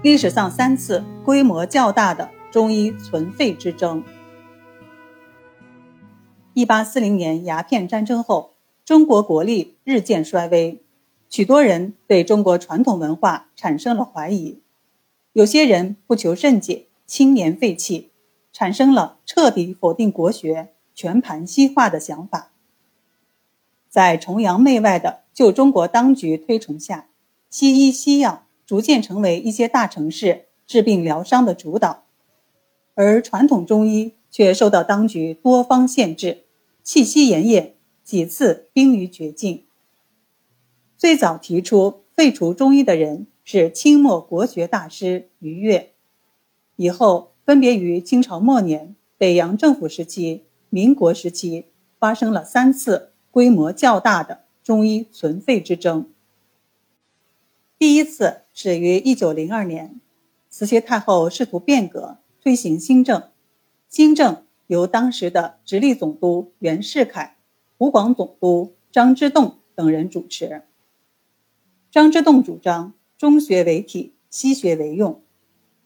历史上三次规模较大的中医存废之争。一八四零年鸦片战争后，中国国力日渐衰微，许多人对中国传统文化产生了怀疑，有些人不求甚解，轻言废弃，产生了彻底否定国学、全盘西化的想法。在崇洋媚外的旧中国当局推崇下，西医西药逐渐成为一些大城市治病疗伤的主导，而传统中医却受到当局多方限制。气息奄奄，几次濒于绝境。最早提出废除中医的人是清末国学大师俞樾，以后分别于清朝末年、北洋政府时期、民国时期发生了三次规模较大的中医存废之争。第一次始于一九零二年，慈禧太后试图变革，推行新政，新政。由当时的直隶总督袁世凯、湖广总督张之洞等人主持。张之洞主张中学为体，西学为用，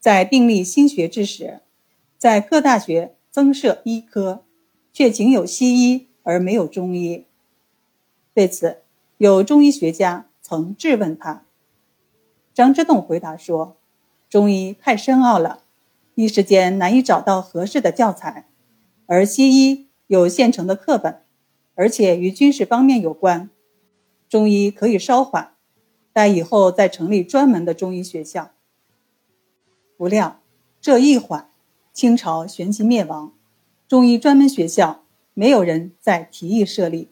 在订立新学制时，在各大学增设医科，却仅有西医而没有中医。对此，有中医学家曾质问他，张之洞回答说：“中医太深奥了，一时间难以找到合适的教材。”而西医有现成的课本，而且与军事方面有关。中医可以稍缓，待以后再成立专门的中医学校。不料这一缓，清朝旋即灭亡，中医专门学校没有人再提议设立，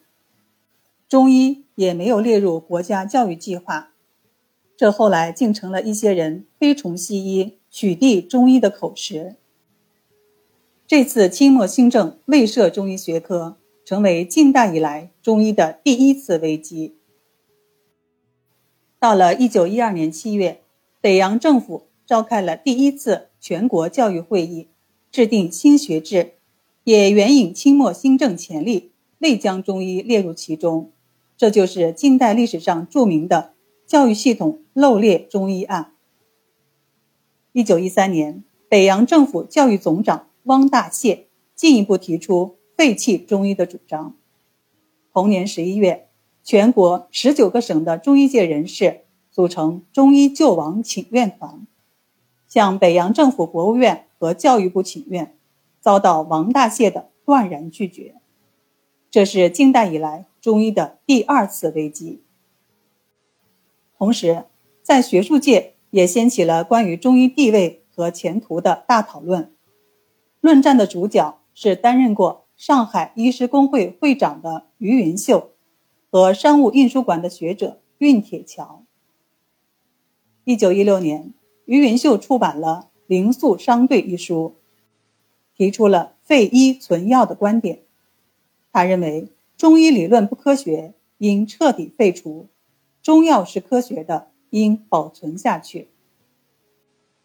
中医也没有列入国家教育计划。这后来竟成了一些人推崇西医、取缔中医的口实。这次清末新政未设中医学科，成为近代以来中医的第一次危机。到了一九一二年七月，北洋政府召开了第一次全国教育会议，制定新学制，也援引清末新政潜力，未将中医列入其中。这就是近代历史上著名的教育系统漏列中医案。一九一三年，北洋政府教育总长。汪大燮进一步提出废弃中医的主张。同年十一月，全国十九个省的中医界人士组成中医救亡请愿团，向北洋政府、国务院和教育部请愿，遭到王大燮的断然拒绝。这是近代以来中医的第二次危机。同时，在学术界也掀起了关于中医地位和前途的大讨论。论战的主角是担任过上海医师工会会长的于云秀和商务印书馆的学者运铁桥。一九一六年，于云秀出版了《灵素商队》一书，提出了废医存药的观点。他认为中医理论不科学，应彻底废除；中药是科学的，应保存下去。《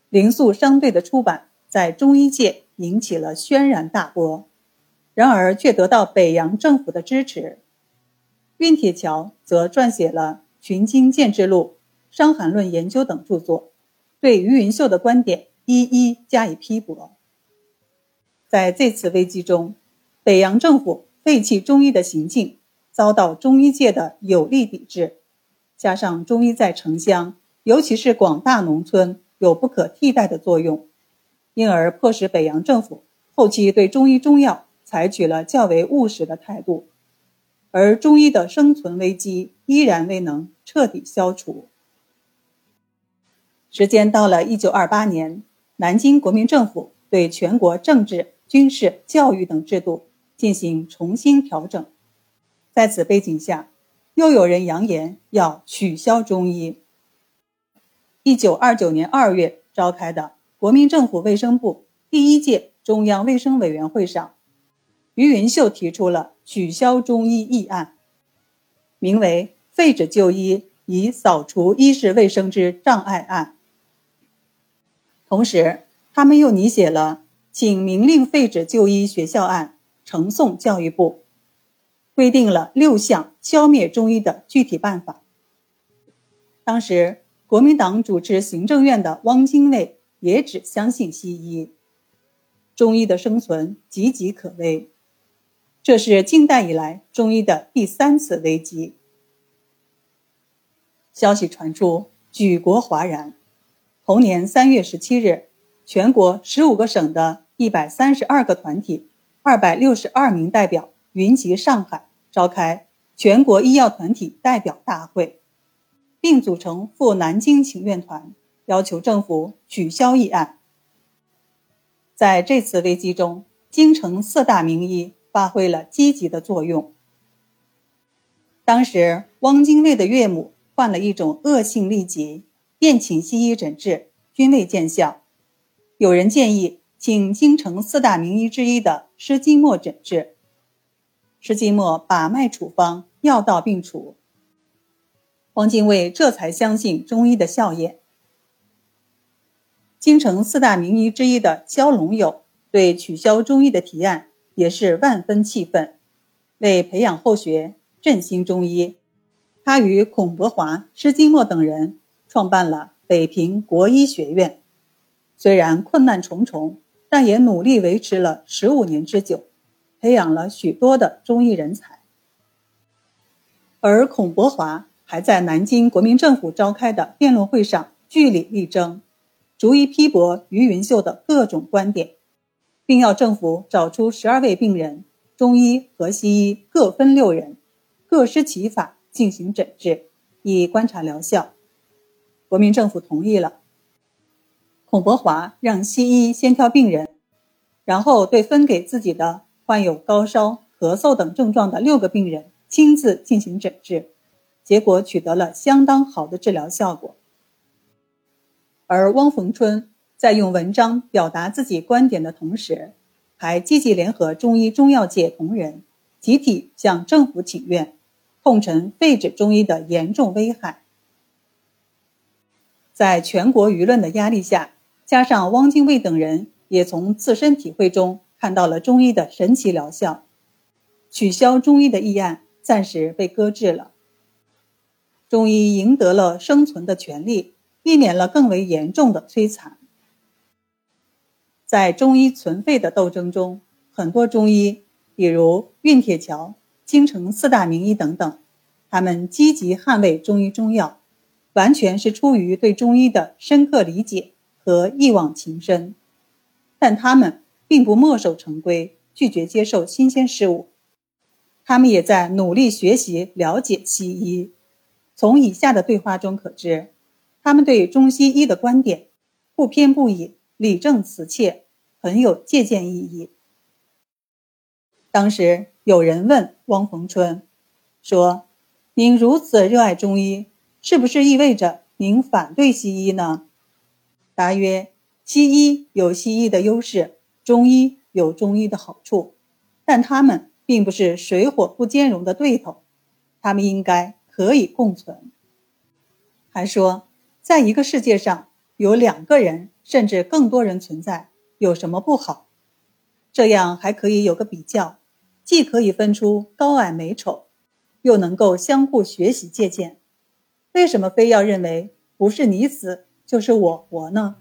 灵素商队》的出版在中医界。引起了轩然大波，然而却得到北洋政府的支持。运铁桥则撰写了《群经见之录》《伤寒论研究》等著作，对于云秀的观点一一加以批驳。在这次危机中，北洋政府废弃中医的行径遭到中医界的有力抵制，加上中医在城乡，尤其是广大农村有不可替代的作用。因而迫使北洋政府后期对中医中药采取了较为务实的态度，而中医的生存危机依然未能彻底消除。时间到了一九二八年，南京国民政府对全国政治、军事、教育等制度进行重新调整，在此背景下，又有人扬言要取消中医。一九二九年二月召开的。国民政府卫生部第一届中央卫生委员会上，于云秀提出了取消中医议案，名为“废止就医，以扫除医事卫生之障碍案”。同时，他们又拟写了请明令废止就医学校案，呈送教育部，规定了六项消灭中医的具体办法。当时，国民党主持行政院的汪精卫也只相信西医，中医的生存岌岌可危。这是近代以来中医的第三次危机。消息传出，举国哗然。同年三月十七日，全国十五个省的一百三十二个团体、二百六十二名代表云集上海，召开全国医药团体代表大会，并组成赴南京请愿团，要求政府取消议案。在这次危机中，京城四大名医发挥了积极的作用。当时，汪精卫的岳母。患了一种恶性痢疾，便请西医诊治，均未见效。有人建议请京城四大名医之一的施金墨诊治，施金墨把脉处方，药到病除。汪精卫这才相信中医的效验。京城四大名医之一的肖龙友对取消中医的提案也是万分气愤，为培养后学，振兴中医。他与孔伯华、施金墨等人创办了北平国医学院，虽然困难重重，但也努力维持了十五年之久，培养了许多的中医人才。而孔伯华还在南京国民政府召开的辩论会上据理力争，逐一批驳于云秀的各种观点，并要政府找出十二位病人，中医和西医各分六人，各施其法。进行诊治，以观察疗效。国民政府同意了。孔伯华让西医先挑病人，然后对分给自己的患有高烧、咳嗽等症状的六个病人亲自进行诊治，结果取得了相当好的治疗效果。而汪逢春在用文章表达自己观点的同时，还积极联合中医中药界同仁，集体向政府请愿。痛陈废止中医的严重危害，在全国舆论的压力下，加上汪精卫等人也从自身体会中看到了中医的神奇疗效，取消中医的议案暂时被搁置了。中医赢得了生存的权利，避免了更为严重的摧残。在中医存废的斗争中，很多中医，比如运铁桥。京城四大名医等等，他们积极捍卫中医中药，完全是出于对中医的深刻理解和一往情深。但他们并不墨守成规，拒绝接受新鲜事物。他们也在努力学习了解西医。从以下的对话中可知，他们对中西医的观点不偏不倚，理正辞切，很有借鉴意义。当时。有人问汪逢春，说：“您如此热爱中医，是不是意味着您反对西医呢？”答曰：“西医有西医的优势，中医有中医的好处，但他们并不是水火不兼容的对头，他们应该可以共存。”还说，在一个世界上有两个人甚至更多人存在，有什么不好？这样还可以有个比较。既可以分出高矮美丑，又能够相互学习借鉴，为什么非要认为不是你死就是我活呢？